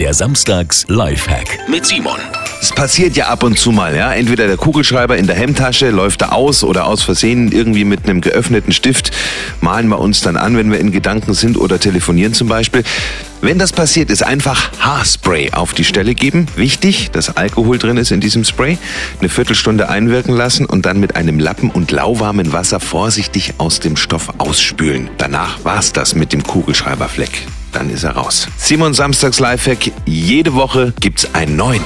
Der Samstags Lifehack mit Simon. Es passiert ja ab und zu mal, ja. Entweder der Kugelschreiber in der Hemdtasche läuft da aus oder aus Versehen irgendwie mit einem geöffneten Stift malen wir uns dann an, wenn wir in Gedanken sind oder telefonieren zum Beispiel. Wenn das passiert, ist einfach Haarspray auf die Stelle geben. Wichtig, dass Alkohol drin ist in diesem Spray. Eine Viertelstunde einwirken lassen und dann mit einem Lappen und lauwarmem Wasser vorsichtig aus dem Stoff ausspülen. Danach war's das mit dem Kugelschreiberfleck. Dann ist er raus. Simon Samstags Lifehack. Jede Woche gibt's einen neuen.